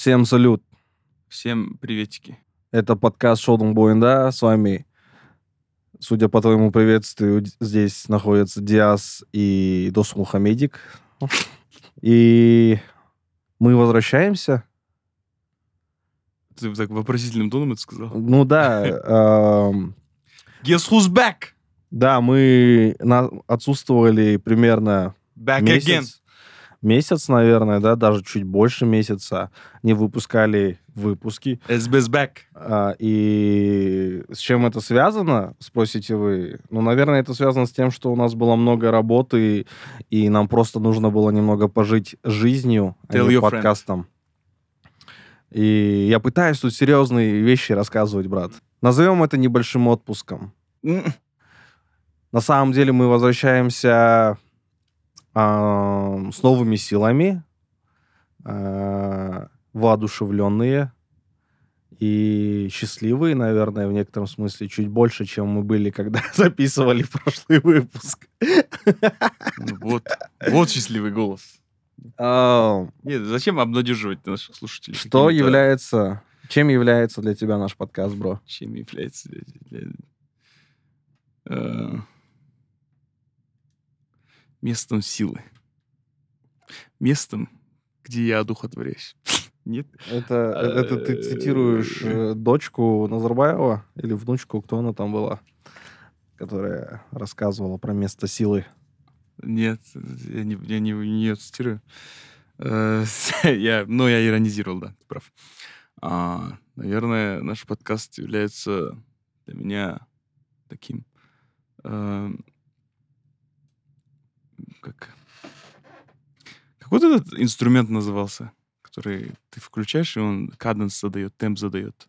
Всем салют. Всем приветики. Это подкаст Шоудом Боинда. С вами, судя по твоему приветствию, здесь находятся Диас и Дос Мухамедик. И мы возвращаемся. Ты так вопросительным тоном это сказал? Ну да, эм, Guess who's back? да, мы отсутствовали примерно Back again. Месяц. Наверное, да, даже чуть больше месяца. Не выпускали выпуски. SB's back. А, И с чем это связано, спросите вы? Ну, наверное, это связано с тем, что у нас было много работы, и нам просто нужно было немного пожить жизнью, а Tell не your friend. подкастом. И я пытаюсь тут серьезные вещи рассказывать, брат. Назовем это небольшим отпуском. На самом деле мы возвращаемся а, с новыми силами, а, воодушевленные и счастливые, наверное, в некотором смысле, чуть больше, чем мы были, когда записывали прошлый выпуск. ну Вот, вот счастливый голос. Нет, зачем обнадеживать наших слушателей? Что является... Чем является для тебя наш подкаст, бро? Чем является... для- э, местом силы. Местом, где я одухотворяюсь. Нет? Это, это ты цитируешь э, дочку Назарбаева или внучку, кто она там была, которая рассказывала про место силы? Нет, я не, я не, не её цитирую. Э, Я, ну, я иронизировал, да, ты прав. А, наверное, наш подкаст является для меня таким... э, как... Как вот этот инструмент назывался, который ты включаешь, и он каденс задает, темп задает.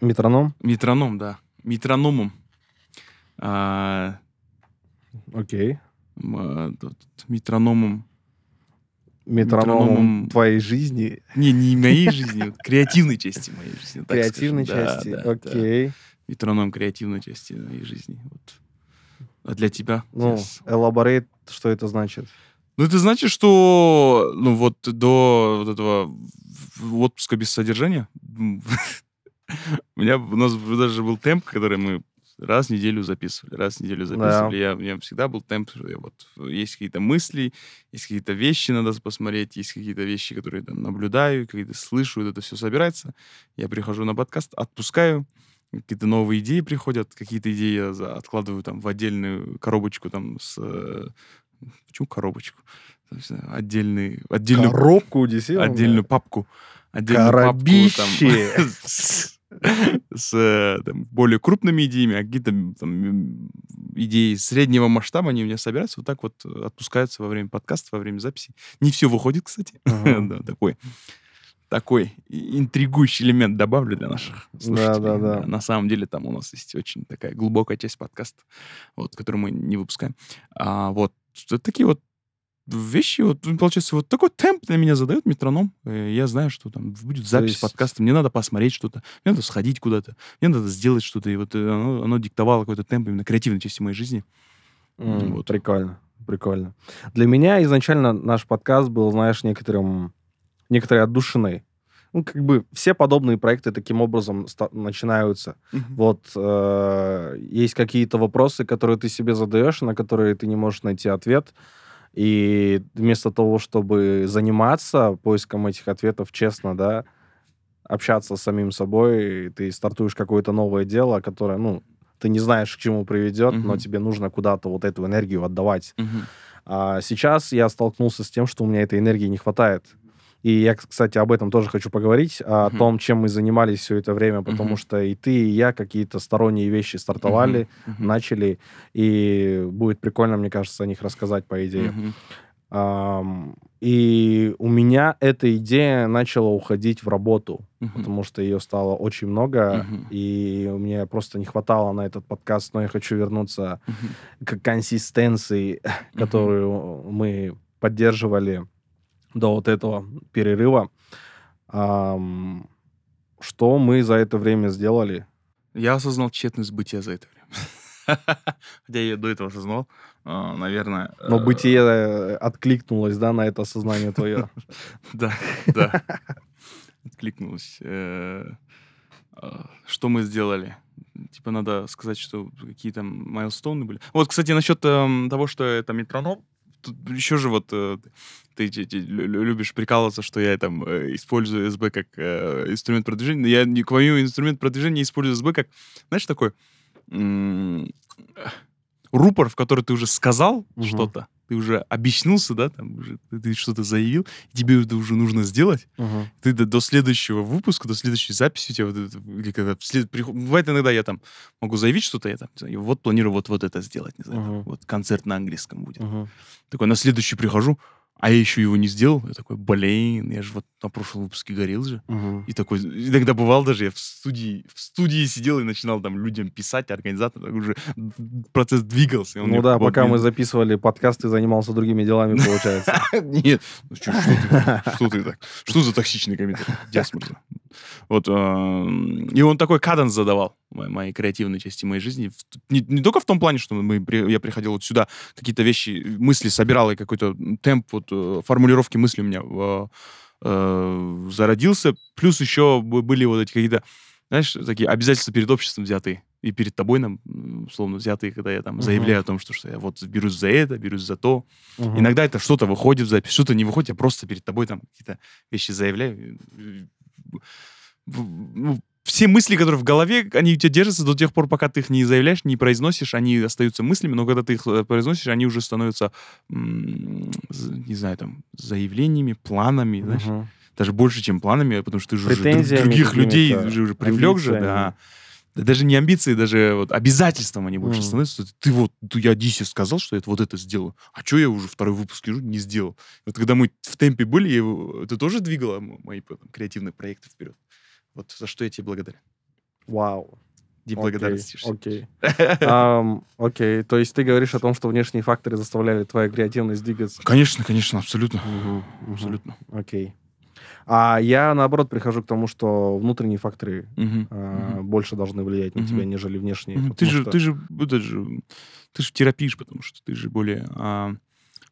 Метроном? Метроном, да. Метрономом. А, Окей. а, метрономом Метрономом Метрономом. твоей жизни, Не, не моей жизни, креативной части моей жизни. креативной части. Окей. Метроном креативной части моей жизни. Вот. Для тебя? Ну, Yes. elaborate, что это значит? Ну, это значит, что ну вот до вот этого отпуска без содержания у меня у нас даже был темп, который мы раз в неделю записывали, раз в неделю записывали. Я, у меня всегда был темп, что я вот есть какие-то мысли, есть какие-то вещи надо посмотреть, есть какие-то вещи, которые там наблюдаю, какие-то слышу, вот это все собирается. Я прихожу на подкаст, отпускаю, какие-то новые идеи приходят, какие-то идеи я откладываю там в отдельную коробочку там с... э, Почему коробочку? Отдельный, отдельную, Коробку действительно? отдельную папку. Отдельную папку Коробище. там, с, э, там, более крупными идеями, а какие-то там, идеи среднего масштаба, они у меня собираются, вот так вот отпускаются во время подкаста, во время записи. Не все выходит, кстати. Ага. Да, такой такой интригующий элемент добавлю для наших слушателей. да-да. На самом деле там у нас есть очень такая глубокая часть подкаста, вот, которую мы не выпускаем. А, вот такие вот вещи, вот ну, получается, вот такой темп для меня задает метроном. Э, Я знаю, что там будет запись есть- подкаста, мне надо посмотреть что-то, мне надо сходить куда-то, мне надо сделать что-то, и вот э, оно, оно диктовало какой-то темп именно креативной части моей жизни. М, Вот. Прикольно, прикольно. Для меня изначально наш подкаст был, знаешь, некоторым, некоторой отдушиной. Ну, как бы все подобные проекты таким образом начинаются. Вот э, есть какие-то вопросы, которые ты себе задаешь, на которые ты не можешь найти ответ. И вместо того, чтобы заниматься поиском этих ответов честно, да, общаться с самим собой, ты стартуешь какое-то новое дело, которое, ну, ты не знаешь, к чему приведет, но Мгм. тебе нужно куда-то вот эту энергию отдавать. Мгм. А сейчас я столкнулся с тем, что у меня этой энергии не хватает. И я, кстати, об этом тоже хочу поговорить, о Мгм. том, чем мы занимались все это время, потому Мгм. что и ты, и я какие-то сторонние вещи стартовали, Мгм. начали, и будет прикольно, мне кажется, о них рассказать, по идее. И у меня эта идея начала уходить в работу, Мгм. потому что ее стало очень много, Мгм. и мне просто не хватало на этот подкаст, но я хочу вернуться Мгм. к консистенции, которую мы поддерживали до вот этого перерыва. Ам, что мы за это время сделали? Я осознал тщетность бытия за это время. Хотя я до этого осознавал. а, наверное... Но э, бытие э, откликнулось, да, на это осознание твое. Да, да. Откликнулось. Э, а, Что мы сделали? Типа надо сказать, что какие там майлстоуны были. Вот, кстати, насчет эм, того, что это метроном, тут еще же вот э, ты, лю- лю- любишь прикалываться, что я там э, использую СБ как э, инструмент продвижения. Я к моему инструмент продвижения использую СБ как, знаешь, такой м, рупор, в который ты уже сказал Мгм. что-то, ты уже объяснился, да, там уже ты, что-то заявил, тебе это уже нужно сделать. Мгм. Ты до, до следующего выпуска, до следующей записи у тебя вот это, или когда вслед- приход- бывает иногда я там могу заявить что-то, я там, знаю, вот планирую вот, вот это сделать, не знаю, Мгм. вот концерт на английском будет. Мгм. Такой на следующий прихожу, а я еще его не сделал. Я такой, блин, я же вот на прошлом выпуске горел же. Мгм. И такой, иногда бывал даже, я в студии, в студии сидел и начинал там людям писать, организаторам, уже процесс двигался. Ну да, пока мы блин, записывали подкаст, ты занимался другими делами, получается. Нет, ну что ты, так? что ты так? Что за токсичный комментарий? Диасмурза. Вот, эм, и он такой каданс задавал мо- моей креативной части моей жизни. Не, не только в том плане, что мы, я приходил вот сюда, какие-то вещи, мысли собирал, и какой-то темп вот, э, формулировки мысли у меня э, э, зародился. Плюс еще были вот эти какие-то, знаешь, такие обязательства перед обществом взятые. И перед тобой, нам, условно, взятые, когда я там Мгм. заявляю о том, что, что я вот берусь за это, берусь за то. Мгм. Иногда это что-то выходит в запись, что-то не выходит, я просто перед тобой там какие-то вещи заявляю. Ну, Все мысли, которые в голове, они у тебя держатся до тех пор, пока ты их не заявляешь, не произносишь, они остаются мыслями, но когда ты их э, произносишь, они уже становятся, не знаю, там, заявлениями, планами, знаешь, Мгм. даже больше, чем планами, потому что ты же уже других людей уже, уже привлек же, да. Да Даже не амбиции, даже вот обязательством они больше Мгм. становятся. Ты вот, ты- я Дисе сказал, что я вот это сделаю. А что я уже второй выпуск лежу, не сделал? Вот когда мы в темпе были, я это тоже двигало м- мои потом креативные проекты вперед. Вот за что я тебе благодарен. Вау. Окей, благодарности. Окей. Окей. То есть ты говоришь о том, что внешние факторы заставляли твою креативность двигаться. Конечно, конечно, абсолютно. Абсолютно. Окей. А я, наоборот, прихожу к тому, что внутренние факторы Мгм, а, мгм. больше должны влиять на Мгм. тебя, нежели внешние. Мгм. Ты потому же, что- ты же, это же, ты же терапишь, потому что ты же более, а,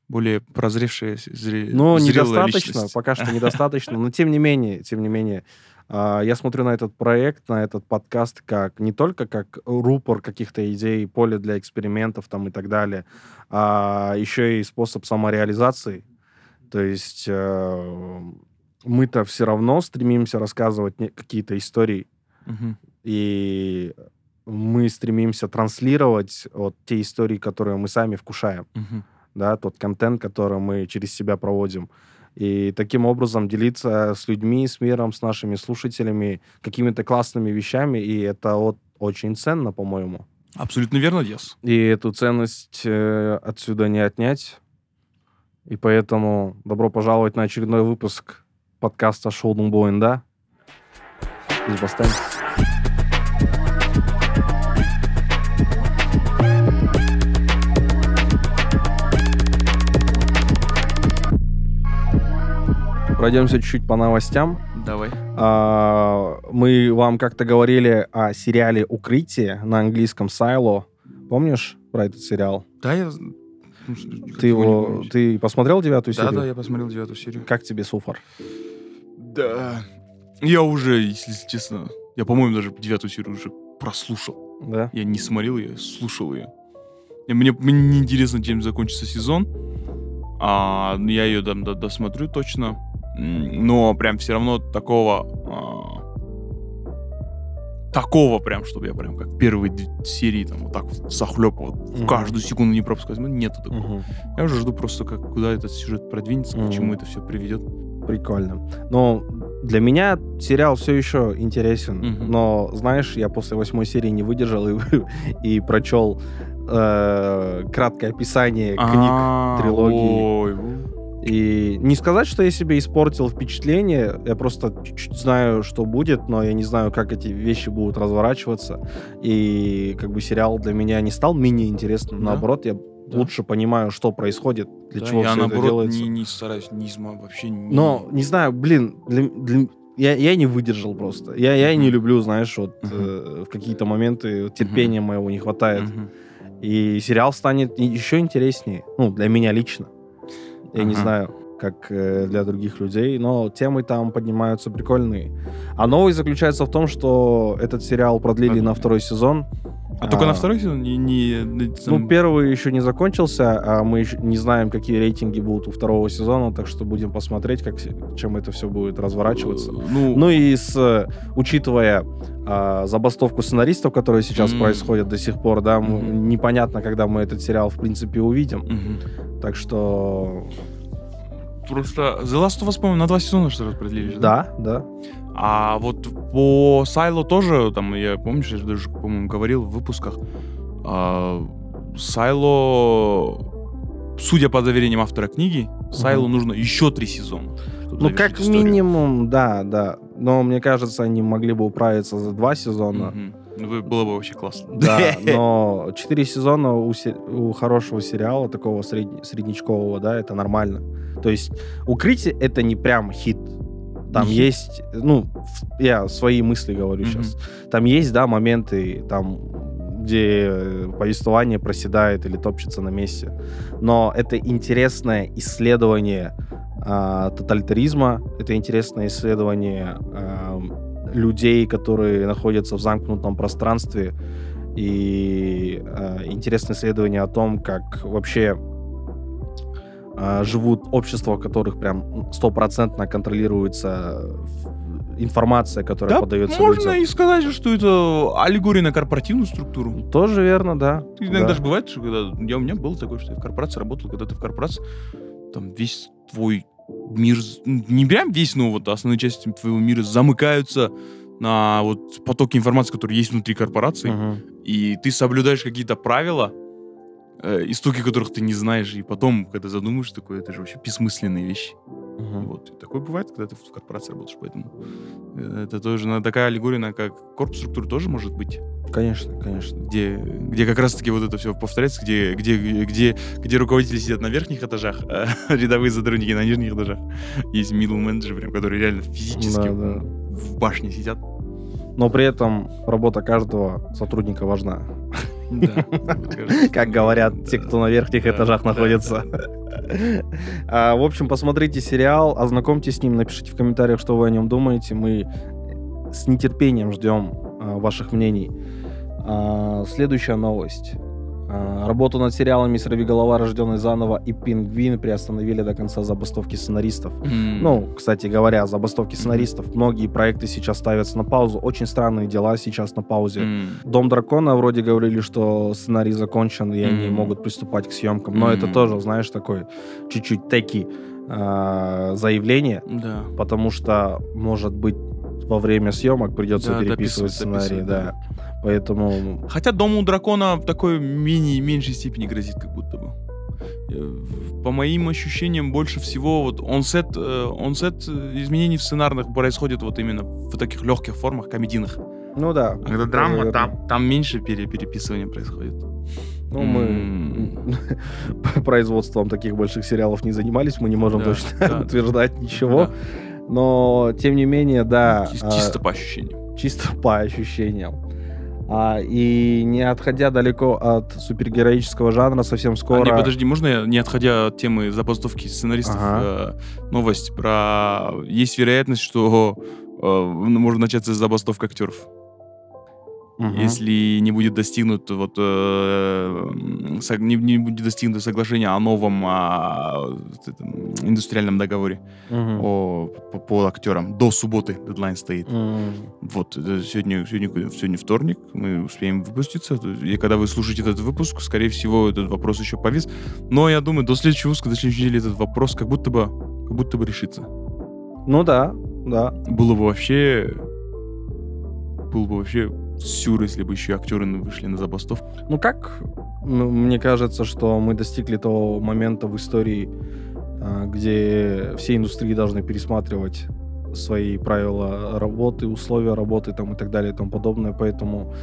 более прозревшая, зре- Ну, зрелая недостаточно, личность. пока что недостаточно, но тем не менее, тем не менее, а, я смотрю на этот проект, на этот подкаст как не только как рупор каких-то идей, поле для экспериментов там и так далее, а еще и способ самореализации. То есть э, мы-то все равно стремимся рассказывать какие-то истории, Мгм. и мы стремимся транслировать вот те истории, которые мы сами вкушаем Мгм. да, тот контент, который мы через себя проводим. И таким образом делиться с людьми, с миром, с нашими слушателями какими-то классными вещами, и это вот очень ценно, по-моему. Абсолютно верно, Диас. И эту ценность э, отсюда не отнять. И поэтому добро пожаловать на очередной выпуск подкаста «Шоу Думбоин, да?» из Бастен. Пройдемся чуть-чуть по новостям. Давай. А, Мы вам как-то говорили о сериале «Укрытие» на английском «Сайло». Помнишь про этот сериал? Да, я... Ты его ты посмотрел девятую Да, серию? да, я посмотрел девятую серию. Как тебе Суфар? Да. Я уже, если честно, я, по-моему, даже девятую серию уже прослушал. Да? Я не смотрел ее, слушал ее. И мне, мне не интересно, чем закончится сезон. А, ну, я ее там до- досмотрю точно. Но прям все равно такого... а, такого прям, чтобы я прям как первые серии там вот так вот в Мгм. каждую секунду не пропускать. Ну, нету такого. Мгм. Я уже жду просто, как, куда этот сюжет продвинется, к чему это все приведет. Прикольно. Но для меня сериал все еще интересен. Мгм. Но, знаешь, я после восьмой серии не выдержал и, и прочел э, краткое описание книг А, трилогии. ой, у. И не сказать, что я себе испортил впечатление, я просто чуть-чуть знаю, что будет, но я не знаю, как эти вещи будут разворачиваться. И как бы сериал для меня не стал менее интересным, Да. наоборот, я Да. лучше понимаю, что происходит, для Да, чего я все это наоборот делается. не, не стараюсь не изма вообще не... Но, не знаю, блин, для- для- я, я не выдержал просто. Я, я не люблю, знаешь, вот э, в какие-то моменты терпения моего не хватает. И сериал станет еще интереснее. Ну, для меня лично. Я не знаю, как э, для других людей, но темы там поднимаются прикольные. А новость заключается в том, что этот сериал продлили на второй сезон. А, а только на второй сезон? Не, не, там... Ну, первый еще не закончился, а мы еще не знаем, какие рейтинги будут у второго сезона, так что будем посмотреть, как, чем это все будет разворачиваться. Ну, ну и с, учитывая а, забастовку сценаристов, которая сейчас mm-hmm. происходит до сих пор, да, mm-hmm. непонятно, когда мы этот сериал, в принципе, увидим. Mm-hmm. Так что... Просто The Last of Us, по-моему, на два сезона что то продлили, да? Да, да. А вот по Сайло тоже, там, я, помнишь, я даже, по-моему, говорил в выпусках, а, Сайло, судя по заверениям автора книги, Сайло нужно еще три сезона. Ну, как историю. минимум, да, да. Но мне кажется, они могли бы управиться за два сезона. Ну, было бы вообще классно. Да, но четыре сезона у, у хорошего сериала, такого сред... среднячкового, да, это нормально. То есть «Укрытие» — это не прям хит. Там есть, ну, я свои мысли говорю mm-hmm. сейчас. Там есть, да, моменты, там, где повествование проседает или топчется на месте. Но это интересное исследование э, тоталитаризма, это интересное исследование э, людей, которые находятся в замкнутом пространстве, и э, интересное исследование о том, как вообще э, живут общества, в которых прям стопроцентно контролируется информация, которая да, подается можно людям. и сказать, что это аллегория на корпоративную структуру. Тоже верно, да. Иногда да. же бывает, что когда... Я, у меня было такое, что я в корпорации работал, когда ты в корпорации, там весь твой мир, не прям весь, но вот основные части твоего мира замыкаются на вот потоки информации, которые есть внутри корпорации, uh-huh. и ты соблюдаешь какие-то правила, э, истоки которых ты не знаешь, и потом, когда задумаешь такое, это же вообще бессмысленные вещи. Uh-huh. Вот. И такое бывает, когда ты в корпорации работаешь, поэтому э, это тоже на такая аллегория, на как корпус структура тоже может быть. Конечно, конечно. Где, где как раз-таки вот это все повторяется, где, где, где, где руководители сидят на верхних этажах, а рядовые сотрудники на нижних этажах. Есть middle менеджеры, прям, которые реально физически да, да. в башне сидят. Но при этом работа каждого сотрудника важна. Как говорят те, кто на верхних этажах находится. А, в общем, посмотрите сериал, ознакомьтесь с ним, напишите в комментариях, что вы о нем думаете. Мы с нетерпением ждем а, ваших мнений. А, следующая новость. А, работу над сериалами «Сорвиголова. Рожденный заново» и «Пингвин» приостановили до конца забастовки сценаристов. Mm. Ну, кстати говоря, забастовки сценаристов. Многие проекты сейчас ставятся на паузу. Очень странные дела сейчас на паузе. Mm. «Дом дракона» вроде говорили, что сценарий закончен, и mm. они могут приступать к съемкам. Но mm. это тоже, знаешь, такой чуть-чуть теки э, заявление. Да. Потому что, может быть, во время съемок придется да, переписывать сценарий, да. да. Поэтому... Хотя Дому дракона в такой менее, меньшей степени грозит, как будто бы. Э, по моим ощущениям, больше всего вот онсет, э, онсет изменений в сценарных происходит вот именно в таких легких формах, комедийных. Ну да. А когда драма, там, там меньше пере, переписывания происходит. Ну, мы производством таких больших сериалов не занимались, мы не можем да, точно да. утверждать ничего. Да. Но, тем не менее, да. Чис- чисто а, по ощущениям. Чисто по ощущениям. А, и не отходя далеко от супергероического жанра, совсем скоро... А, не, подожди, можно я, не отходя от темы забастовки сценаристов, ага. э, новость про... Есть вероятность, что э, может начаться забастовка актеров. Угу. Если не будет достигнут вот э, не, не будет достигнуто соглашение о новом о, этом, индустриальном договоре угу. о, по, по актерам до субботы дедлайн стоит. Угу. Вот сегодня сегодня сегодня вторник мы успеем выпуститься и когда вы слушаете этот выпуск, скорее всего этот вопрос еще повис. Но я думаю до следующего выпуска, до следующей недели этот вопрос как будто бы как будто бы решится. Ну да, да. Было бы вообще было бы вообще сюр, если бы еще актеры вышли на забастовку. Ну как? Мне кажется, что мы достигли того момента в истории, а, где все индустрии должны пересматривать свои правила работы, условия работы там, и так далее и тому подобное. Поэтому,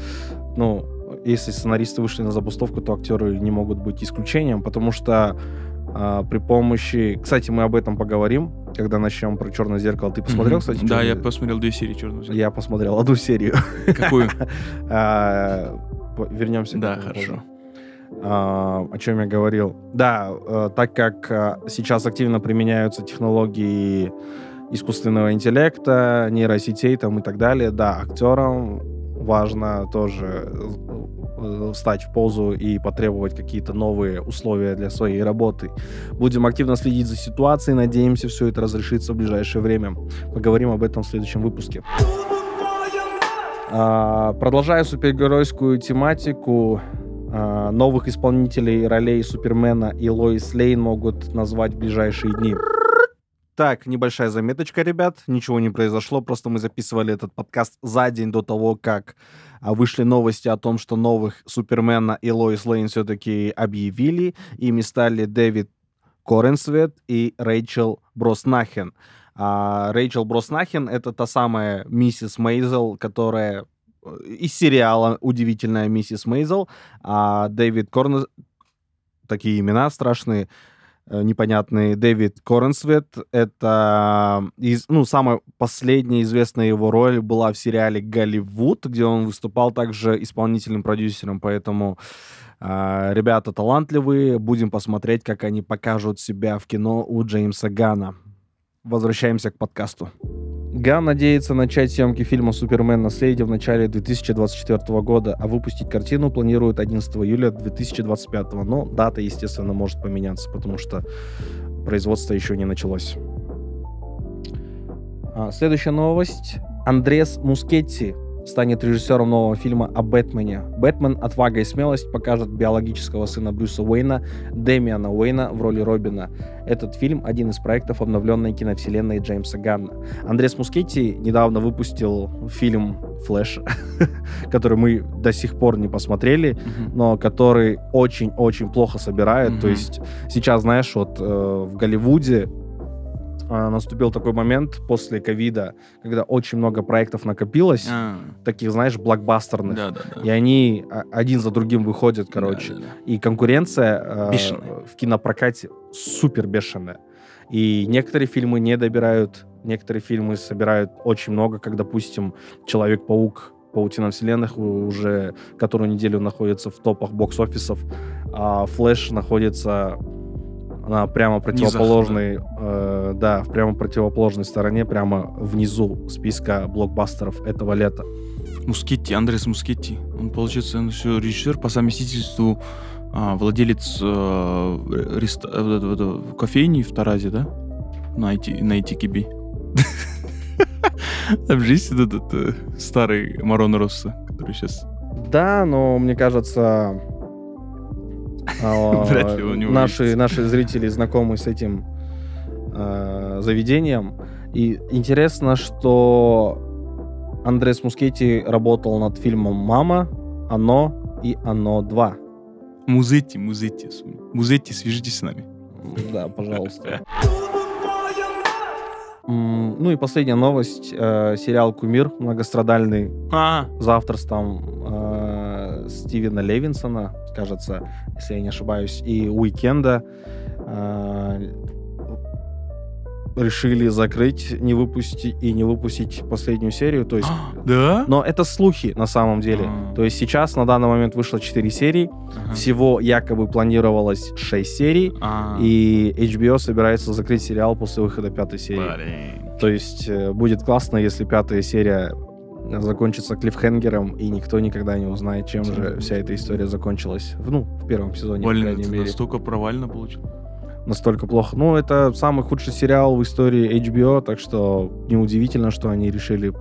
ну, если сценаристы вышли на забастовку, то актеры не могут быть исключением, потому что а, при помощи... Кстати, мы об этом поговорим, когда начнем про «Черное зеркало». Ты посмотрел, mm-hmm. кстати? Да, я посмотрел две серии «Черного зеркала». Я посмотрел одну серию. Какую? А, вернемся Да, хорошо. А, о чем я говорил? Да, э, так как э, сейчас активно применяются технологии искусственного интеллекта, нейросетей там и так далее, да, актерам важно тоже э, встать в позу и потребовать какие-то новые условия для своей работы. Будем активно следить за ситуацией, надеемся, все это разрешится в ближайшее время. Поговорим об этом в следующем выпуске. А, продолжая супергеройскую тематику, а, новых исполнителей ролей Супермена и Лоис Лейн могут назвать в ближайшие дни. Так, небольшая заметочка, ребят. Ничего не произошло, просто мы записывали этот подкаст за день до того, как а, вышли новости о том, что новых Супермена и Лоис Лейн все-таки объявили. Ими стали Дэвид Коренсвет и Рэйчел Броснахен. А Рэйчел Броснахен — это та самая миссис Мейзел, которая э, из сериала «Удивительная миссис Мейзел», а Дэвид Корнес... Такие имена страшные, э, непонятные. Дэвид Корнсвет — это... Из, ну, самая последняя известная его роль была в сериале «Голливуд», где он выступал также исполнительным продюсером, поэтому... Uh, ребята талантливые, будем посмотреть, как они покажут себя в кино у Джеймса Гана возвращаемся к подкасту. Ган надеется начать съемки фильма «Супермен. Наследие» в начале 2024 года, а выпустить картину планирует 11 июля 2025. Но дата, естественно, может поменяться, потому что производство еще не началось. А, следующая новость. Андрес Мускетти станет режиссером нового фильма о Бэтмене. Бэтмен «Отвага и смелость» покажет биологического сына Брюса Уэйна, Дэмиана Уэйна в роли Робина. Этот фильм — один из проектов обновленной киновселенной Джеймса Ганна. Андрес Мускетти недавно выпустил фильм «Флэш», который мы до сих пор не посмотрели, mm-hmm. но который очень-очень плохо собирает. Mm-hmm. То есть сейчас, знаешь, вот э, в Голливуде наступил такой момент после ковида, когда очень много проектов накопилось, а. таких, знаешь, блокбастерных. Да, да, да. И они а, один за другим выходят, короче. Да, да, да. И конкуренция э, в кинопрокате супер бешеная. И некоторые фильмы не добирают, некоторые фильмы собирают очень много, как, допустим, «Человек-паук», «Паутина вселенных» уже которую неделю находится в топах бокс-офисов, а «Флэш» находится на прямо противоположной, э, да, в прямо противоположной стороне, прямо внизу списка блокбастеров этого лета. Мускетти, Андрес Мускетти. Он, получается, он еще режиссер по совместительству а, владелец а, реста... а, кофейни в Таразе, да? На, IT, на ITKB. Там же есть этот э, старый Марон Росса, который сейчас... Да, но мне кажется, наши, наши зрители знакомы с этим э, заведением. И интересно, что Андрес Мускетти работал над фильмом «Мама», «Оно» и «Оно 2». Музетти, Музетти. Музетти, свяжитесь с нами. Да, пожалуйста. Ну и последняя новость. Э, сериал «Кумир» многострадальный. А. За авторством э, Стивена Левинсона кажется, если я не ошибаюсь, и Уикенда э, решили закрыть, не выпустить и не выпустить последнюю серию. То есть, да? Но это слухи на самом деле. А. То есть сейчас на данный момент вышло 4 серии. Всего якобы планировалось 6 серий. А. И HBO собирается закрыть сериал после выхода пятой серии. Блин. То есть э, будет классно, если пятая серия закончится клиффхенгером, и никто никогда не узнает, чем же вся эта история закончилась. Ну, в первом сезоне, Блин, по крайней мере. настолько провально получил. Настолько плохо. Ну, это самый худший сериал в истории HBO, так что неудивительно, что они решили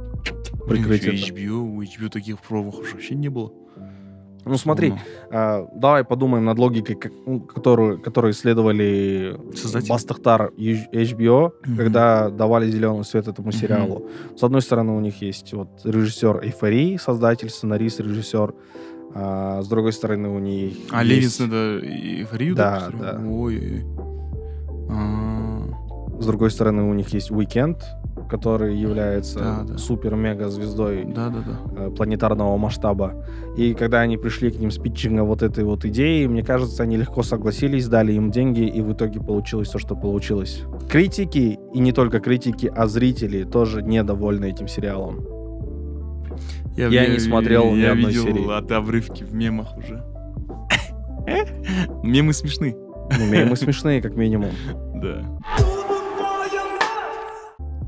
прикрыть Блин, это. HBO, у HBO таких промахов вообще не было. Ну смотри, э, давай подумаем над логикой, как, ну, которую, которую исследовали Бастахтар HBO, mm-hmm. когда давали зеленый свет этому сериалу. Mm-hmm. С одной стороны, у них есть вот режиссер Эйфории, создатель, сценарист, режиссер. А, с другой стороны, у них А есть... Левинсон это Эйфорию? Да, да. Ой. А... С другой стороны, у них есть Уикенд, который является да, да. супер-мега-звездой да, да, да. Планетарного масштаба. И когда они пришли к ним с питчингом вот этой вот идеи, мне кажется, они легко согласились, дали им деньги, и в итоге получилось то, что получилось. Критики, и не только критики, а зрители тоже недовольны этим сериалом. Я, я не смотрел я ни одной видел серии. от обрывки в мемах уже. Мемы смешны. Ну, мемы смешные, как минимум. Да.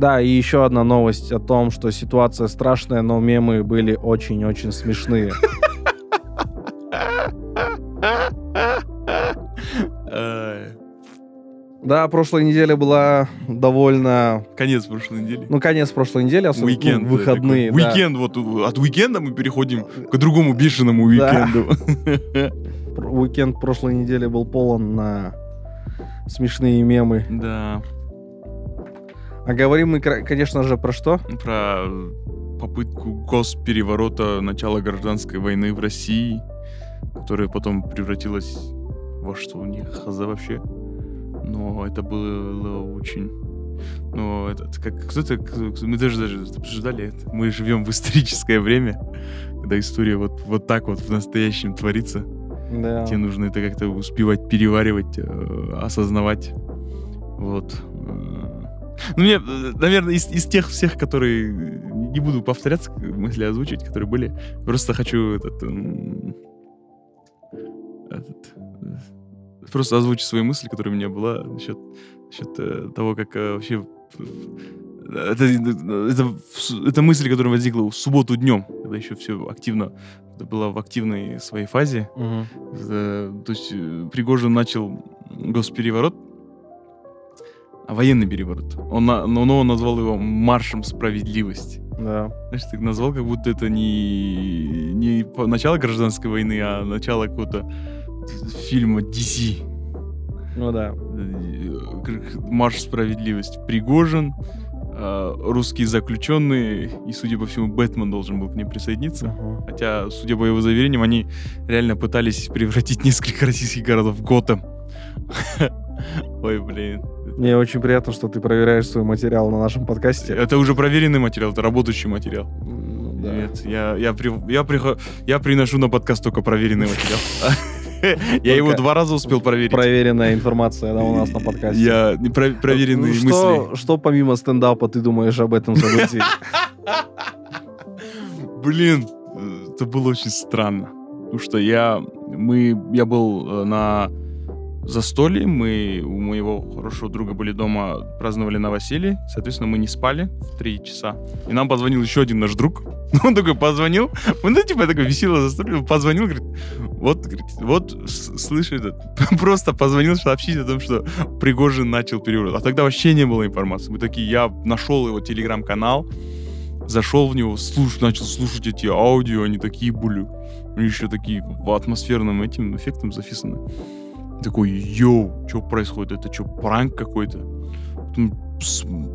Да, и еще одна новость о том, что ситуация страшная, но мемы были очень-очень смешные. Да, прошлая неделя была довольно... Конец прошлой недели. Ну, конец прошлой недели, особенно ну, Уикенд. да, выходные. такой. да. Уикенд. Вот от уикенда мы переходим к другому бешеному уикенду. Уикенд прошлой недели был полон на смешные мемы. Да. А говорим мы, конечно же, про что? Про попытку госпереворота начала гражданской войны в России, которая потом превратилась во что у них хаза вообще. Но это было очень... Ну, это это как кто-то... Мы даже даже обсуждали это. Мы живем в историческое время, когда история вот, вот так вот в настоящем творится. Да. Тебе нужно это как-то успевать переваривать, э, осознавать. Вот. Э, Ну, мне, э, наверное, из, из тех всех, которые... э, Не буду повторяться, к- мысли озвучить, которые были. Просто хочу этот... м, этот, э, просто озвучить свои мысли, которые у меня была насчет, насчет э, того, как э, вообще... э, Это, это, это мысль, которая возникла в субботу днем, когда еще все активно... Было в активной своей фазе. Э, То есть э, Пригожин начал госпереворот, военный переворот. Он, но он назвал его маршем справедливости. Да. Знаешь, ты назвал, как будто это не, не начало гражданской войны, а начало какого-то фильма DC. Ну да. Марш справедливости. Пригожин, э, русские заключенные, и, судя по всему, Бэтмен должен был к ним присоединиться. Мгм. Хотя, судя по его заверениям, они реально пытались превратить несколько российских городов в Готэм. Ой, блин. Мне очень приятно, что ты проверяешь свой материал на нашем подкасте. Это уже проверенный материал, это работающий материал. М, да. Нет, я, я, при- я, прихо- я приношу на подкаст только проверенный материал. Я его два раза успел проверить. Проверенная информация, да, у нас на подкасте. Я проверенные Ну, что, мысли. что помимо стендапа ты думаешь об этом событии? Блин, э, это было очень странно. Потому что я, мы, я был э, на застолье, мы у моего хорошего друга были дома, праздновали новоселье, соответственно, мы не спали в три часа. И нам позвонил еще один наш друг. Он такой позвонил, он, ну, типа, такой весело застолье, он позвонил, говорит, вот, говорит, вот, этот, просто позвонил сообщить о том, что Пригожин начал переворот. А тогда вообще не было информации. Мы такие, я нашел его телеграм-канал, зашел в него, слуш, начал слушать эти аудио, они такие были. Еще такие в атмосферным этим эффектом записаны. Такой, йоу, что происходит? Это что, пранк какой-то?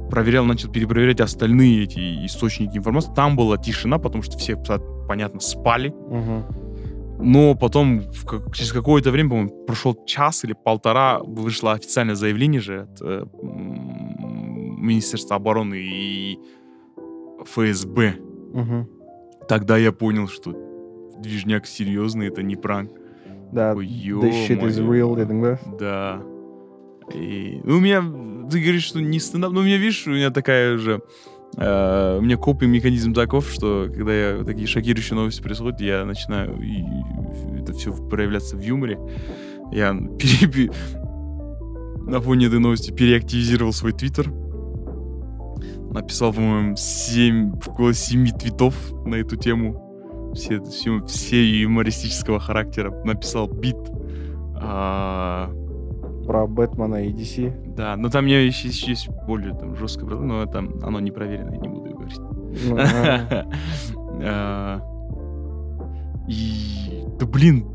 Проверял, начал перепроверять остальные эти источники информации. Там была тишина, потому что все, по- понятно, спали. Мгм. Но потом, в через какое-то время, по-моему, прошел час или полтора, вышло официальное заявление же от э, Министерства обороны и ФСБ. Мгм. Тогда я понял, что движняк серьезный, это не пранк. Да, Ой, this shit is real, дединга. Да. И, ну, у меня, ты говоришь, что не стендап, но у меня, видишь, у меня такая же, э, у меня копий механизм таков, что когда я такие шокирующие новости происходят, я начинаю и, это все проявляться в юморе. Я пере- на фоне этой новости переактивизировал свой твиттер. Написал, по-моему, 7, около 7 твитов на эту тему. Все, все, все юмористического характера. Написал бит. А, Про Бэтмена и DC. да, но там у меня еще, еще есть более там, жесткое, но там оно не проверено, я не буду говорить. Ну, а, И, да блин,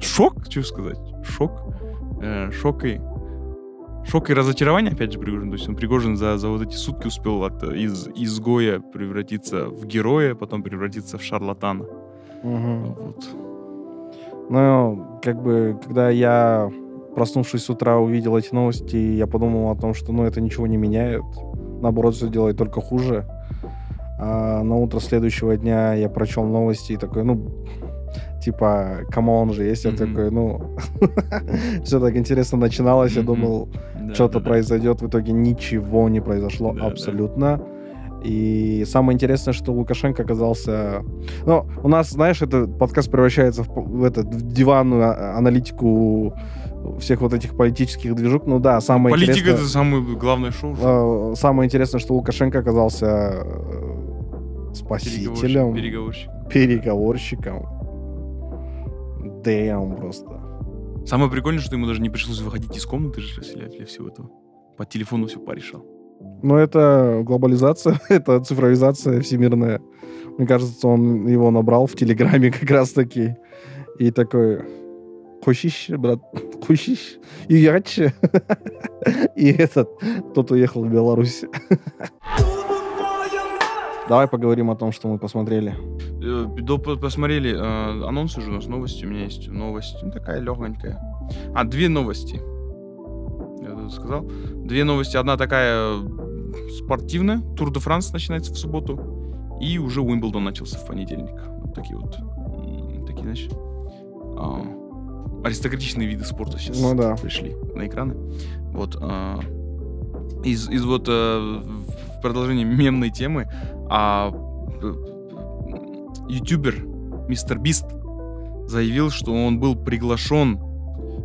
шок, что сказать, шок, Э, шок и шок и разочарование, опять же, Пригожин. То есть он Пригожин за, за вот эти сутки успел от, из изгоя превратиться в героя, потом превратиться в шарлатана. мгм. Вот. Ну, как бы, когда я, проснувшись с утра, увидел эти новости, я подумал о том, что, ну, это ничего не меняет. Наоборот, все делает только хуже. А на утро следующего дня я прочел новости и такой, ну, типа, come on, жесть, я такой, ну, все так интересно начиналось, я думал, что-то произойдет, в итоге ничего не произошло абсолютно. И самое интересное, что Лукашенко оказался... Ну, у нас, знаешь, этот подкаст превращается в, в, этот, в диванную а- аналитику всех вот этих политических движух. Ну да, самое Политика интересное... это самое главное шоу. э, самое интересное, что Лукашенко оказался э, спасителем, Переговорщик. переговорщиком. Damn, просто. Самое прикольное, что ему даже не пришлось выходить из комнаты же для, для всего этого. По телефону все порешал. Ну, это глобализация, это цифровизация всемирная. Мне кажется, он его набрал в Телеграме как раз-таки. И такой... Хочешь, брат? Хочешь? И яче. И этот... Тот уехал в Беларусь. Давай поговорим о том, что мы посмотрели. Э, посмотрели э, анонс уже у нас новости. У меня есть новость. Такая легонькая. А, две новости. Я тут сказал. Две новости. Одна такая э, спортивная. Тур де Франс начинается в субботу. И уже Уимблдон начался в понедельник. Вот такие вот. Такие, знаешь, а, аристократичные виды спорта сейчас Ну да. пришли на экраны. Вот. а, из, из вот э, в продолжении мемной темы, а, п- ютубер Мистер Бист заявил, что он был приглашен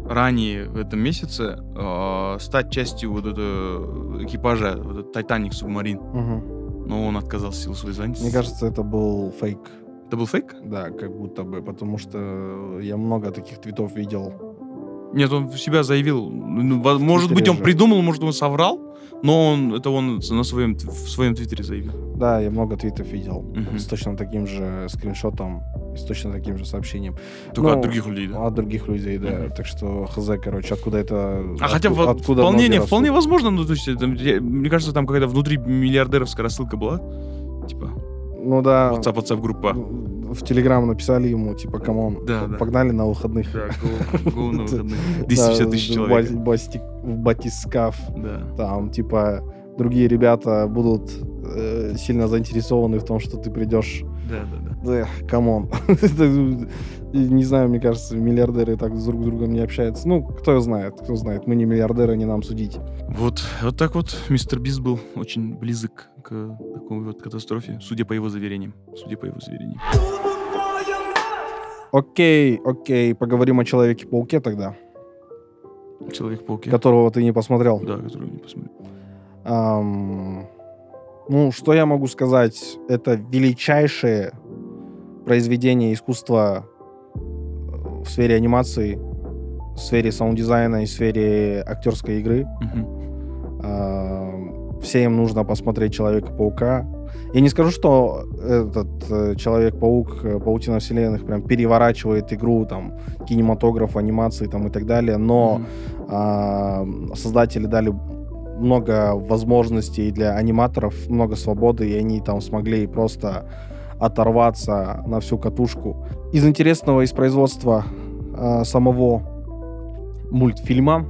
ранее в этом месяце э, стать частью вот этого экипажа, вот этот Титаник Субмарин, Мгм. но он отказался в силу своей занятости. Мне кажется, это был фейк. это был фейк? Да, как будто бы, потому что я много таких твитов видел. Нет, он себя заявил. Ну, может быть, он же. придумал, может, он соврал, но он, это он на своем, в своем твиттере заявил. Да, я много твитов видел Мгм. с точно таким же скриншотом с точно таким же сообщением. Только Ну, от других людей, да? От других людей, да. Мгм. Так что хз, короче, откуда это... А хотя отку- во- откуда вполне, не, вполне возможно, ну, то есть, это, мне кажется, там какая-то внутри миллиардеровская рассылка была. Типа, Ну да. WhatsApp, WhatsApp группа. В Телеграм написали ему, типа, come on, Да, да. погнали на выходных. Да, go, go на выходных. Да, 250 тысяч человек. батискаф. Да. Там, типа, другие ребята будут э, сильно заинтересованы в том, что ты придешь. Да, да, да. Да, come on. Это, Не знаю, мне кажется, миллиардеры так друг с другом не общаются. Ну, кто знает, кто знает. Мы не миллиардеры, не нам судить. Вот, вот так вот MrBeast был очень близок к такой вот катастрофе, судя по его заверениям. Судя по его заверениям. Окей, окей, поговорим о Человеке-пауке тогда, Человек-паук. которого ты не посмотрел. Да, который не посмотрел. Ам, ну, что я могу сказать? Это величайшее произведение искусства э, в сфере анимации, в сфере саунд-дизайна и в сфере актерской игры. Мгм. Всем нужно посмотреть Человека-паука. Я не скажу, что этот э, Человек-паук, э, Паутина вселенных прям переворачивает игру, там, кинематограф, анимации там и так далее, но Мгм. а, создатели дали много возможностей для аниматоров, много свободы, и они там смогли просто оторваться на всю катушку. Из интересного из производства а, самого мультфильма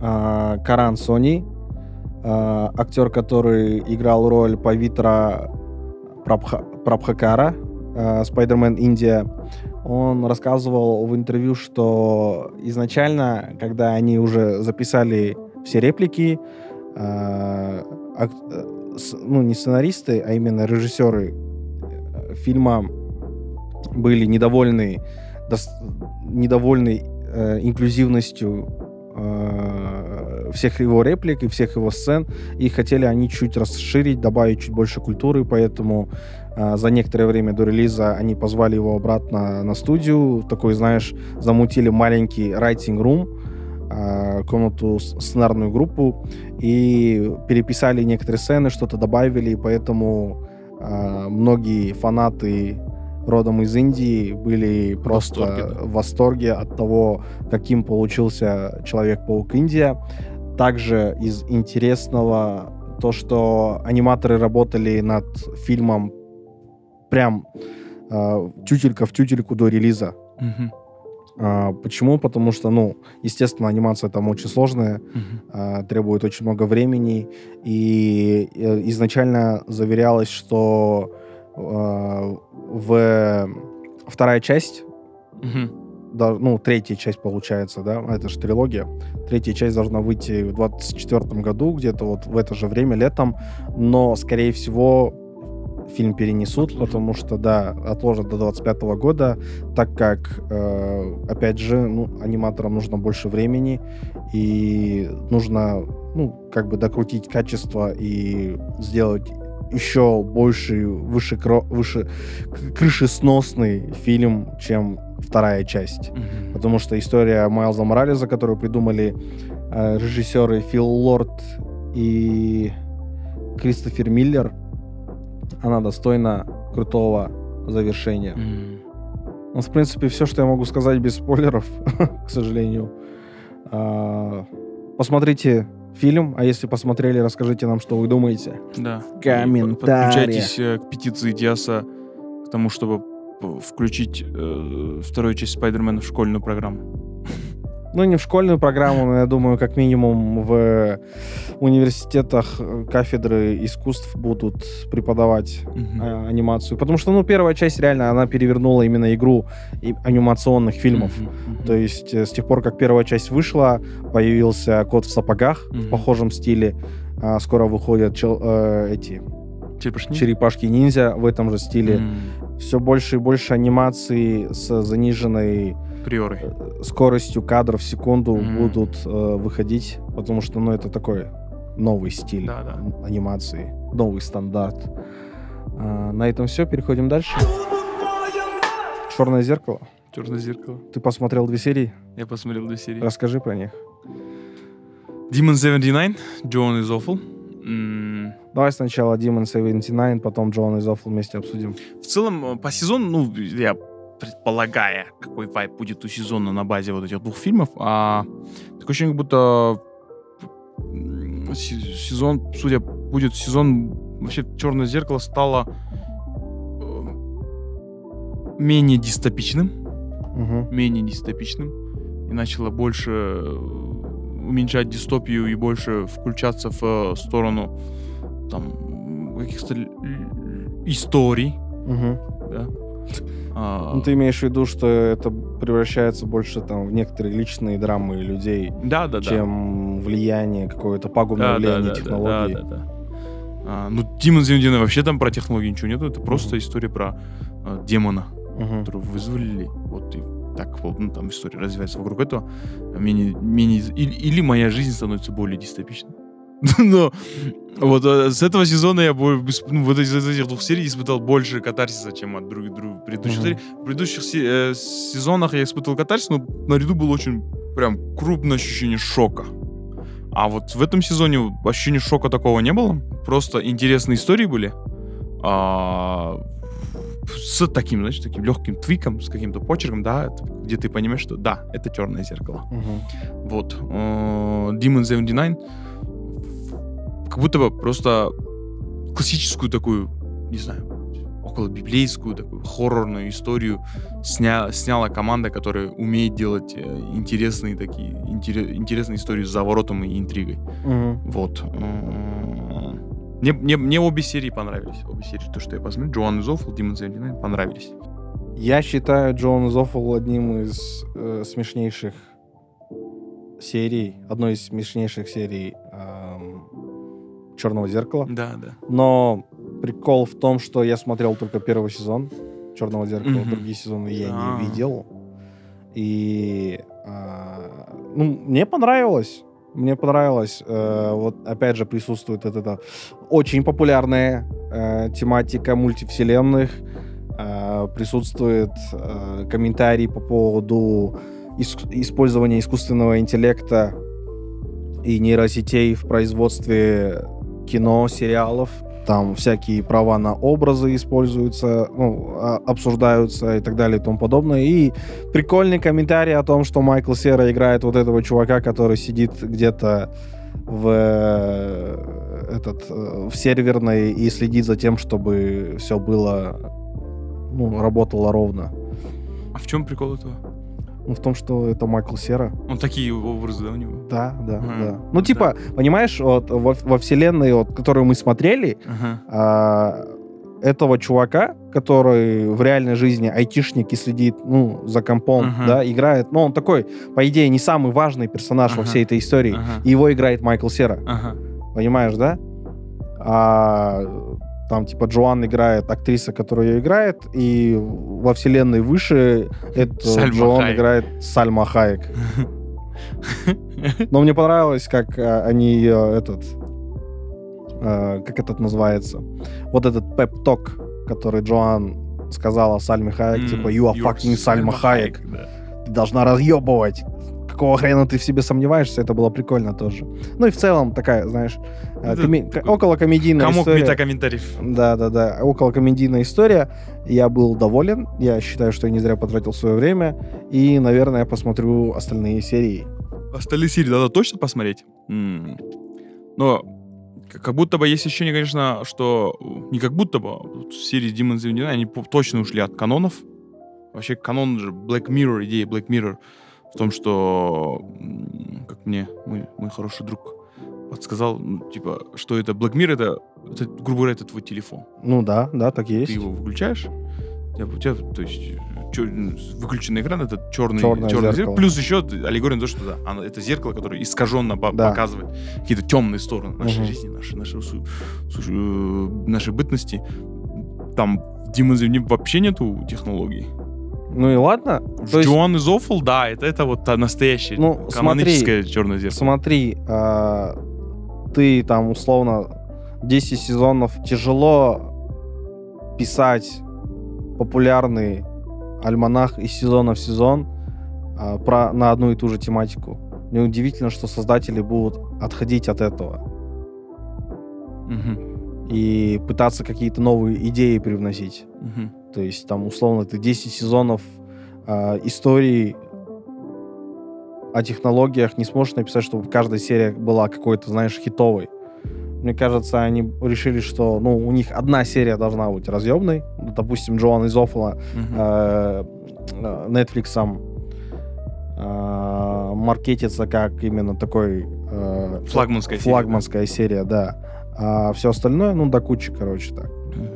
а, Каран Сони, а, актер, который играл роль Павитра Прабха- Прабхакара, а, Спайдермен Индия, он рассказывал в интервью, что изначально, когда они уже записали все реплики, э, ак- э, с- ну, не сценаристы, а именно режиссеры э, фильма были недовольны, дос- недовольны э, инклюзивностью э, всех его реплик и всех его сцен, и хотели они чуть расширить, добавить чуть больше культуры, поэтому а, За некоторое время до релиза они позвали его обратно на студию. Такой, знаешь, замутили маленький writing room, а, комнату, сценарную группу, и переписали некоторые сцены, что-то добавили, и поэтому а, многие фанаты родом из Индии были просто восторге, да. в восторге от того, каким получился Человек-паук Индия. Также из интересного то, что аниматоры работали над фильмом прям э, тютелька в тютельку до релиза. Мгм. А, почему? Потому что, ну, естественно, анимация там очень сложная, Мгм. а, требует очень много времени, и э, изначально заверялось, что э, в вторая часть Мгм. да, ну, третья часть получается, да, это же трилогия. Третья часть должна выйти в 24 году, где-то вот в это же время, летом, но, скорее всего, фильм перенесут, потому что, да, отложат до 25 года, так как, э, опять же, ну, аниматорам нужно больше времени, и нужно, ну, как бы докрутить качество и сделать еще больше, выше, выше крышесносный фильм, чем вторая часть. Mm-hmm. Потому что история Майлза Морализа, которую придумали э, режиссеры Фил Лорд и Кристофер Миллер, она достойна крутого завершения. Mm. Ну, в принципе, все, что я могу сказать без спойлеров, к сожалению. А, посмотрите фильм, а если посмотрели, расскажите нам, что вы думаете. Да. Комментарии. Подключайтесь э, к петиции Диаса к тому, чтобы включить э, вторую часть Спайдермена в школьную программу. Ну, не в школьную программу, но я думаю, как минимум в университетах э, кафедры искусств будут преподавать угу. э, анимацию. Потому что, ну, первая часть реально, она перевернула именно игру анимационных фильмов. Угу. То есть э, с тех пор, как первая часть вышла, появился кот в сапогах угу. в похожем стиле. А, скоро выходят чел, э, эти черепашки, черепашки ниндзя в этом же стиле. Mm. Все больше и больше анимации с заниженной Приоры. Э, скоростью кадров в секунду mm. будут э, выходить, потому что, ну, это такой новый стиль да, да. анимации, новый стандарт. А, на этом все, переходим дальше. Черное зеркало. Черное зеркало. Ты посмотрел две серии? Я посмотрел две серии. Расскажи про них. Demon 79, John is Awful. Mm. Давай сначала Demon 79, потом John is Awful вместе обсудим. В целом, э, по сезону, ну, я предполагая, какой вайп будет у сезона на базе вот этих двух фильмов, а такое ощущение, как будто сезон, судя, будет сезон, вообще «Черное зеркало» стало э, менее дистопичным, угу. менее дистопичным, и начало больше э, уменьшать дистопию и больше включаться в сторону там каких-то историй, угу. да, а... Ну, ты имеешь в виду, что это превращается больше там в некоторые личные драмы людей, да, да, чем да. влияние какое-то пагубное да, влияние да, технологий. Да, да, да. А, ну, Демон Землянина вообще там про технологии ничего нету, это просто uh-huh. история про а, демона, uh-huh. которого вызвали. Вот и так ну, там история развивается вокруг этого. Менее, менее, или, или моя жизнь становится более дистопичной. Но вот э, с этого сезона я ну, вот из этих двух серий испытал больше катарсиса, чем от других, предыдущих mm-hmm. серий. В предыдущих э, сезонах я испытывал катарсис, но наряду было очень прям крупное ощущение шока. А вот в этом сезоне ощущения шока такого не было. Просто интересные истории были. А, с таким, значит, таким легким твиком, с каким-то почерком, да, где ты понимаешь, что да, это черное зеркало. Uh-huh. Вот. Uh, Demon 79 как будто бы просто классическую такую, не знаю, около библейскую такую хоррорную историю сня, сняла команда, которая умеет делать э, интересные такие интерес, интересные истории с заворотом и интригой. Mm-hmm. Вот. Мне, мне, мне обе серии понравились. Обе серии, то, что я посмотрел. Джоан Зоффл, Demon 79 понравились. Я считаю Джоан Зоффл одним из э, смешнейших серий, одной из смешнейших серий Черного зеркала. Да, да. Но прикол в том, что я смотрел только первый сезон Черного зеркала, mm-hmm. другие сезоны я А-а-а. не а. видел. И а, ну, мне понравилось. Мне понравилось. Э, вот опять же присутствует вот эта очень популярная э, тематика мультивселенных. Э, присутствует э, комментарий по поводу ис- использования искусственного интеллекта и нейросетей в производстве кино, сериалов. Там всякие права на образы используются, ну, а, обсуждаются и так далее и тому подобное. И прикольный комментарий о том, что Майкл Сера играет вот этого чувака, который сидит где-то в э, этот э, в серверной и следит за тем, чтобы все было ну, работало ровно. А в чем прикол этого? Ну, в том, что это Майкл Сера. Он такие образы, да, у него? Да, да, ага, да. Ну, типа, да. понимаешь, вот во, во вселенной, вот, которую мы смотрели, ага. а, этого чувака, который в реальной жизни айтишник и следит, ну, за компом, Ага. да, играет, ну, он такой, по идее, не самый важный персонаж во Ага. всей этой истории. Ага. И его играет Майкл Сера, Ага. понимаешь, да? А там, типа, Джоан играет актриса, которая ее играет, и во вселенной выше это Сальма Джоан Хайек. играет Сальма Хайек. Но мне понравилось, как а, они ее этот... а, как этот называется? Вот этот пеп-ток, который Джоан сказала Сальме Хайек, типа, you are fucking Сальма Хайек. Ты должна разъебывать. Какого хрена ты в себе сомневаешься? Это было прикольно тоже. Ну и в целом такая, знаешь, э, Это коме- такой около комедийная Комок история. метакомментариев. Да, да, да. Около комедийная история. Я был доволен. Я считаю, что я не зря потратил свое время. И, наверное, я посмотрю остальные серии. Остальные серии надо точно посмотреть. М. Но как будто бы есть ощущение, конечно, что не как будто бы в серии Demons the они точно ушли от канонов. Вообще канон же Black Mirror, идея Black Mirror в том, что, как мне мой, мой хороший друг подсказал, ну, типа, что это Black Mirror, это, это, грубо говоря, это твой телефон. Ну да, да, так и Ты есть. его выключаешь, у тебя, у тебя, то есть чё- выключенный экран, это черный, Чёрное черное зеркало. зеркало. Плюс еще аллегория на то, что да, оно- это зеркало, которое искаженно Да. показывает какие-то темные стороны нашей Мгм. жизни, нашей, нашей, су- слушай, э, нашей бытности. Там в Demon Slayer вообще нету технологий. Ну и ладно. В есть, Joan is Awful, да, это, это вот настоящее Ну, каноническое черное зеркало. смотри, а, ты там условно 10 сезонов тяжело писать популярный альманах из сезона в сезон а, про, на одну и ту же тематику. Неудивительно, что создатели будут отходить от этого Мгм, и пытаться какие-то новые идеи привносить. мгм. То есть там условно ты 10 сезонов а, истории о технологиях не сможешь написать, чтобы каждая серия была какой-то, знаешь, хитовой. Мне кажется, они решили, что ну, у них одна серия должна быть разъемной. Допустим, Джоан из Оффла Мгм. э, э, Netflix э, маркетится как именно такой э, Флагманская серия, флагманская серия, да. А все остальное, ну, до кучи, короче, так,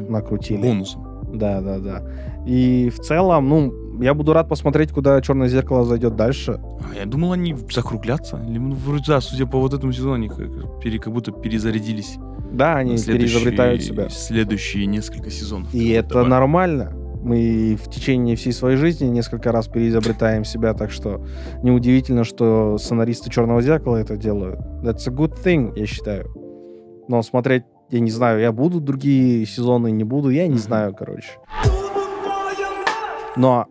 накрутили. Бонусом. Да, да, да. И в целом, ну, я буду рад посмотреть, куда Черное зеркало зайдет дальше. А я думал, они закруглятся. Или, ну, вроде, да, судя по вот этому сезону, они как, пере- как будто перезарядились. Да, они переизобретают себя. Следующие несколько сезонов. И это бы. нормально. Мы в течение всей своей жизни несколько раз переизобретаем себя, так что неудивительно, что сценаристы Черного зеркала это делают. That's a good thing, я считаю. Но смотреть, я не знаю, я буду другие сезоны, не буду, я не Мгм. знаю, короче. Но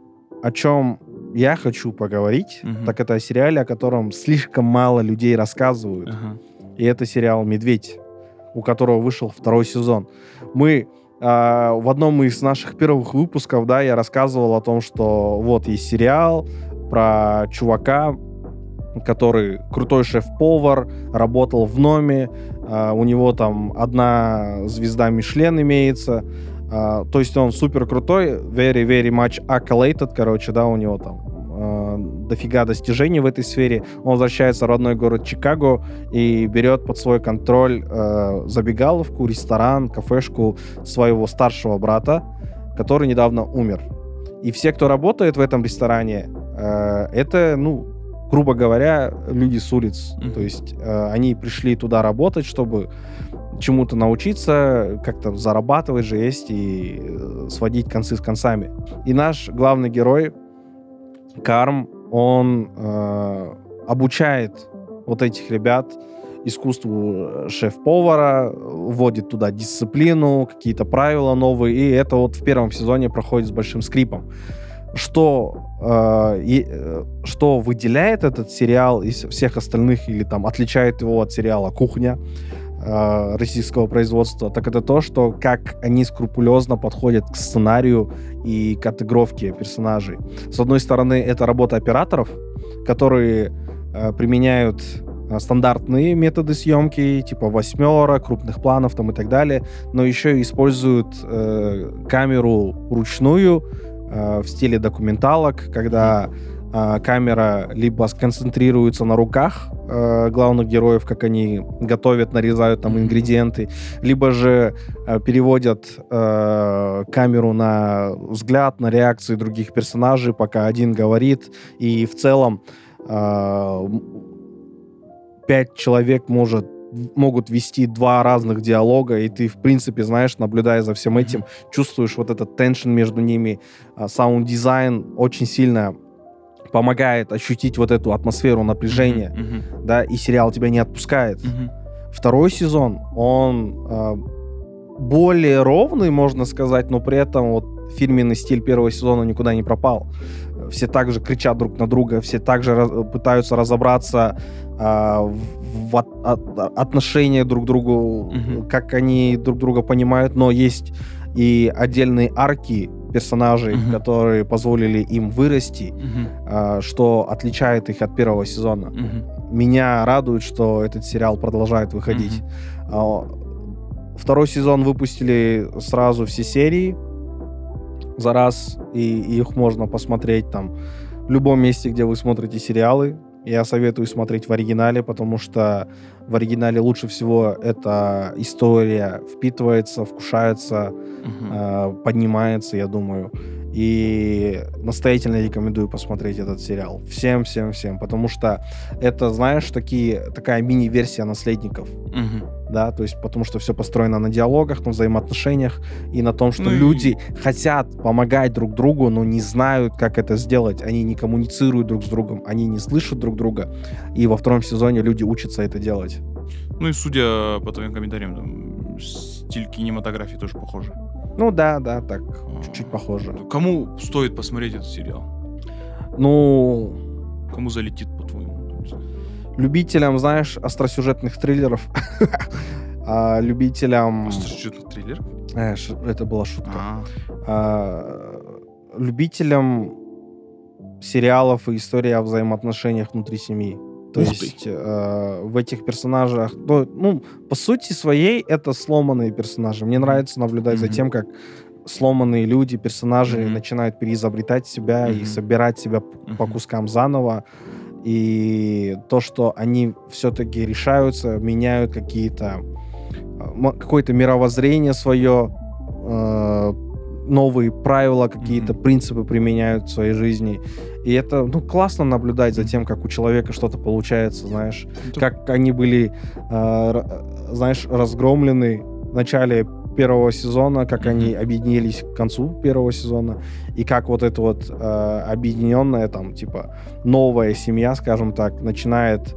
о чем я хочу поговорить, Мгм. так это о сериале, о котором слишком мало людей рассказывают. Ага. И это сериал «Медведь», у которого вышел второй сезон. Мы а, в одном из наших первых выпусков, да, я рассказывал о том, что вот есть сериал про чувака, который крутой шеф-повар, работал в Номе, а, у него там одна звезда Мишлен имеется, а, то есть он супер крутой, very, very much accoladed, короче, да, у него там а, дофига достижений в этой сфере. Он возвращается в родной город Чикаго и берет под свой контроль э, забегаловку, ресторан, кафешку своего старшего брата, который недавно умер. И все, кто работает в этом ресторане, э, это, ну, грубо говоря, люди с улиц. Мгм. То есть э, они пришли туда работать, чтобы чему-то научиться, как-то зарабатывать же есть и э, сводить концы с концами. И наш главный герой Карм, он э, обучает вот этих ребят искусству э, шеф-повара, вводит туда дисциплину, какие-то правила новые, и это вот в первом сезоне проходит с большим скрипом. Что, э, и, э, что выделяет этот сериал из всех остальных или там отличает его от сериала «Кухня», э, российского производства, так это то, что как они скрупулезно подходят к сценарию и к отыгровке персонажей. С одной стороны, это работа операторов, которые э, применяют э, стандартные методы съемки, типа восьмера, крупных планов там и так далее, но еще и используют э, камеру ручную э, в стиле документалок, когда э, камера либо сконцентрируется на руках э, главных героев, как они готовят, нарезают там ингредиенты, либо же э, переводят э, камеру на взгляд, на реакции других персонажей, пока один говорит, и в целом пять человек может могут вести два разных диалога, и ты, в принципе, знаешь, наблюдая за всем этим, чувствуешь вот этот tension между ними. Саунд-дизайн очень сильно помогает ощутить вот эту атмосферу напряжения, mm-hmm. да, и сериал тебя не отпускает. Mm-hmm. Второй сезон, он э, более ровный, можно сказать, но при этом вот фирменный стиль первого сезона никуда не пропал. Все также кричат друг на друга, все также раз, пытаются разобраться э, в от, от, отношения друг к другу, mm-hmm. как они друг друга понимают, но есть и отдельные арки персонажей, mm-hmm. которые позволили им вырасти, mm-hmm. э, что отличает их от первого сезона. Mm-hmm. Меня радует, что этот сериал продолжает выходить. Э, второй сезон выпустили сразу все серии за раз, и, и их можно посмотреть там в любом месте, где вы смотрите сериалы. Я советую смотреть в оригинале, потому что в оригинале лучше всего эта история впитывается, вкушается, угу. э, поднимается, я думаю. И настоятельно рекомендую посмотреть этот сериал. Всем, всем, всем. Потому что это, знаешь, такие, такая мини-версия наследников. Угу. Да, то есть потому что все построено на диалогах, на взаимоотношениях и на том, что ну люди и... хотят помогать друг другу, но не знают, как это сделать. Они не коммуницируют друг с другом, они не слышат друг друга. И во втором сезоне люди учатся это делать. Ну и судя по твоим комментариям, стиль кинематографии тоже похожий. Ну да, да, так, чуть-чуть похоже. Кому стоит посмотреть этот сериал? Ну... Кому залетит, по-твоему? Любителям, знаешь, остросюжетных триллеров. а, любителям... Остросюжетных триллеров? Э, это была шутка. А. А, любителям сериалов и истории о взаимоотношениях внутри семьи. То Ух есть э, в этих персонажах, ну, ну, по сути своей, это сломанные персонажи. Мне нравится наблюдать mm-hmm. за тем, как сломанные люди, персонажи mm-hmm. начинают переизобретать себя mm-hmm. и собирать себя mm-hmm. по кускам заново. И то, что они все-таки решаются, меняют какие-то э, какое-то мировоззрение свое, э, новые правила, какие-то mm-hmm. принципы применяют в своей жизни. И это, ну, классно наблюдать за тем, как у человека что-то получается, знаешь. Как они были, э, знаешь, разгромлены в начале первого сезона, как mm-hmm. они объединились к концу первого сезона, и как вот эта вот э, объединенная, там, типа, новая семья, скажем так, начинает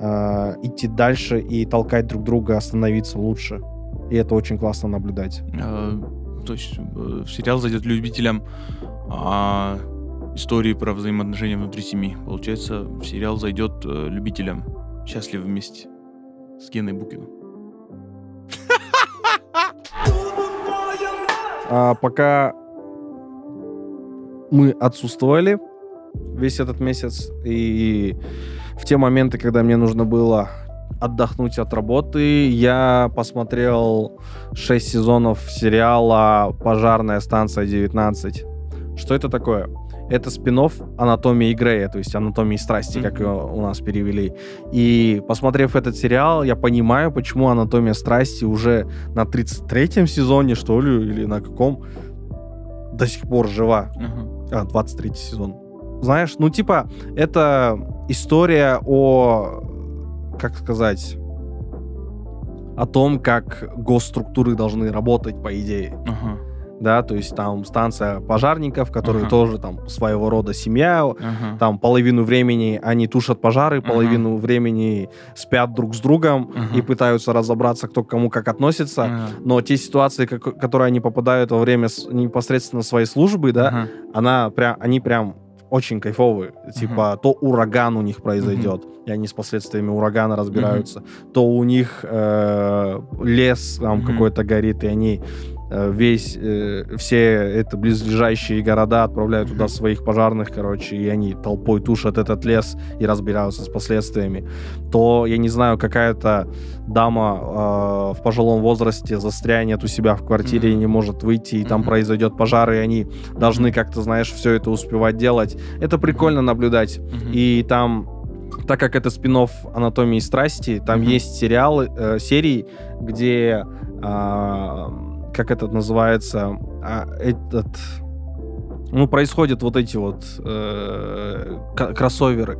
э, идти дальше и толкать друг друга, становиться лучше. И это очень классно наблюдать. А, то есть э, сериал зайдет любителям а, истории про взаимоотношения внутри семьи. Получается, сериал зайдет э, любителям «Счастливы вместе» с Геной Букиным. А, пока мы отсутствовали весь этот месяц, и в те моменты, когда мне нужно было отдохнуть от работы. Я посмотрел 6 сезонов сериала «Пожарная станция 19». Что это такое? Это спин «Анатомии Грея», то есть «Анатомии страсти», как его у нас перевели. И посмотрев этот сериал, я понимаю, почему «Анатомия страсти» уже на 33-м сезоне, что ли, или на каком, до сих пор жива. Uh-huh. А, 23-й сезон. Знаешь, ну типа, это история о как сказать, о том, как госструктуры должны работать, по идее. Uh-huh. Да, то есть там станция пожарников, которые uh-huh. тоже там своего рода семья. Uh-huh. Там половину времени они тушат пожары, половину uh-huh. времени спят друг с другом uh-huh. и пытаются разобраться, кто к кому как относится. Uh-huh. Но те ситуации, как, которые они попадают во время непосредственно своей службы, да, uh-huh. она прям, они прям очень кайфовые. Типа, uh-huh. то ураган у них произойдет, uh-huh. и они с последствиями урагана разбираются, uh-huh. то у них э, лес там uh-huh. какой-то горит, и они весь, э, все это близлежащие города отправляют туда своих пожарных, короче, и они толпой тушат этот лес и разбираются с последствиями, то, я не знаю, какая-то дама э, в пожилом возрасте застрянет у себя в квартире и не может выйти, и там произойдет пожар, и они должны как-то, знаешь, все это успевать делать. Это прикольно наблюдать. И там так как это спин анатомии страсти, там mm-hmm. есть сериалы, э, серии, где э, как это называется, э, этот ну происходят вот эти вот э, кроссоверы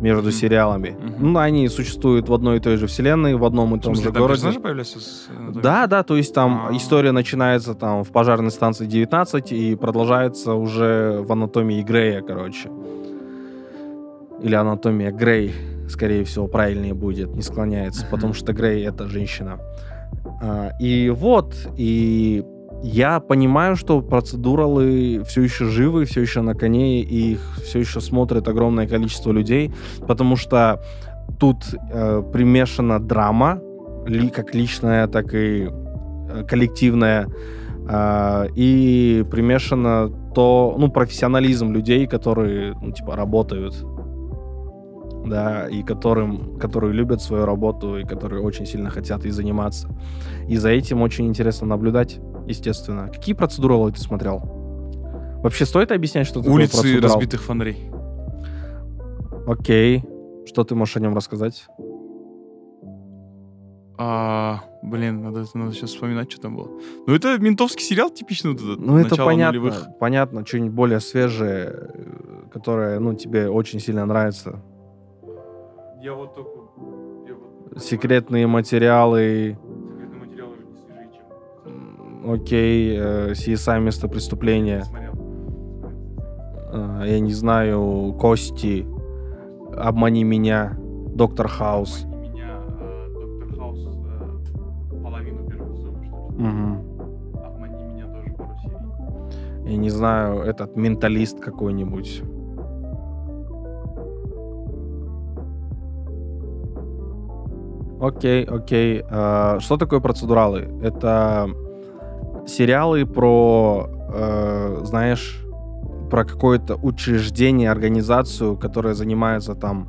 между mm-hmm. сериалами. Mm-hmm. Ну, они существуют в одной и той же вселенной, в одном и том же городе. Персонажи появляются с... Да, да, то есть там А-а-а. история начинается там в пожарной станции 19 и продолжается уже в анатомии Грея, короче или анатомия Грей, скорее всего, правильнее будет, не склоняется, uh-huh. потому что Грей это женщина. А, и вот, и я понимаю, что процедуралы все еще живы, все еще на коне, и их все еще смотрит огромное количество людей, потому что тут э, примешана драма, ли, как личная, так и э, коллективная, э, и примешано то, ну, профессионализм людей, которые, ну, типа, работают да, и которым, которые любят свою работу и которые очень сильно хотят и заниматься. И за этим очень интересно наблюдать, естественно. Какие процедуралы ты смотрел? Вообще стоит объяснять, что такое Улицы процедурал? разбитых фонарей. Окей. Что ты можешь о нем рассказать? А, блин, надо, надо сейчас вспоминать, что там было. Ну, это ментовский сериал типичный. Вот этот, ну, это понятно, нулевых. понятно, что-нибудь более свежее, э, которое, ну, тебе очень сильно нравится. Я вот только... Я вот... Секретные материалы. Секретные материалы уже не свежие, чем... Окей, э, CSI место преступления. Э, я не знаю, Кости. Обмани меня. Доктор Хаус. Обмани меня, э, Доктор Хаус э, половину первого сезона, что ли. Угу. Обмани меня тоже пару серий. Я не знаю, этот менталист какой-нибудь. Окей, окей. А, что такое процедуралы? Это сериалы про, э, знаешь, про какое-то учреждение, организацию, которая занимается там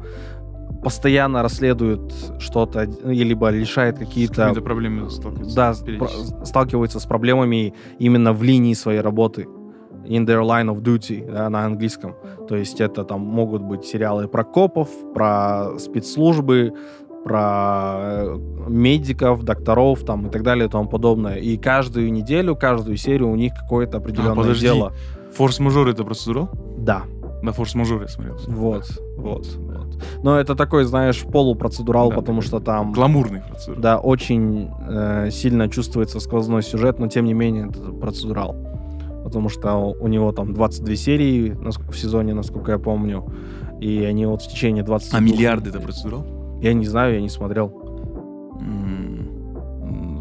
постоянно расследует что-то, либо решает какие-то... С проблемы сталкивается. Да, про- сталкивается с проблемами именно в линии своей работы. In their line of duty, да, на английском. То есть это там могут быть сериалы про копов, про спецслужбы, про э, медиков, докторов там и так далее и тому подобное. И каждую неделю, каждую серию у них какое-то определенное а, подожди. дело. Форс-мажор это процедура? Да. На форс-мажоре смотрел. Вот, вот, вот. Но это такой, знаешь, полупроцедурал, да, потому что там... Гламурный процедурал. Да, очень э, сильно чувствуется сквозной сюжет, но тем не менее это процедурал. Потому что у него там 22 серии в сезоне, насколько я помню. И они вот в течение 20... А миллиарды это процедурал? Я не знаю, я не смотрел.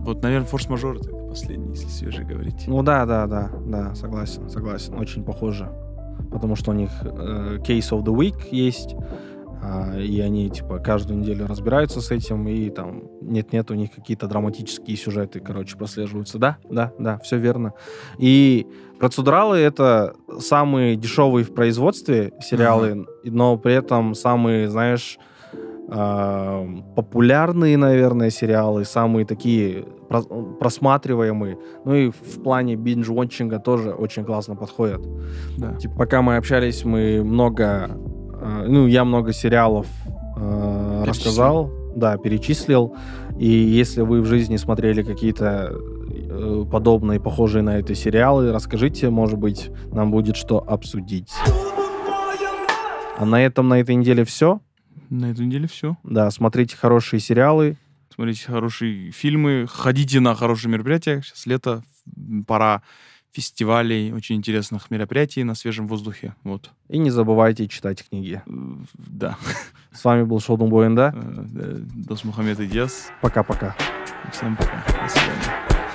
Вот, наверное, форс-мажор это последний, если свежий говорить. Ну да, да, да, да, согласен, согласен. Очень похоже. Потому что у них э, Case of the Week есть, э, и они, типа, каждую неделю разбираются с этим, и там нет-нет, у них какие-то драматические сюжеты, короче, прослеживаются. Да, да, да, все верно. И процедуралы — это самые дешевые в производстве сериалы, uh-huh. но при этом самые, знаешь, популярные, наверное, сериалы, самые такие просматриваемые. Ну и в плане бинж-вотчинга тоже очень классно подходят. Да. Типа, пока мы общались, мы много, э, ну, я много сериалов э, рассказал, да, перечислил. И если вы в жизни смотрели какие-то э, подобные, похожие на это сериалы, расскажите, может быть, нам будет что обсудить. А на этом на этой неделе все. На этой неделе все. Да, смотрите хорошие сериалы. Смотрите хорошие фильмы, ходите на хорошие мероприятия. Сейчас лето, пора фестивалей, очень интересных мероприятий на свежем воздухе. Вот. И не забывайте читать книги. Э, да. С вами был Шоудун Боин, да? Дос Мухаммед Идиас. Пока-пока. Всем пока. До свидания.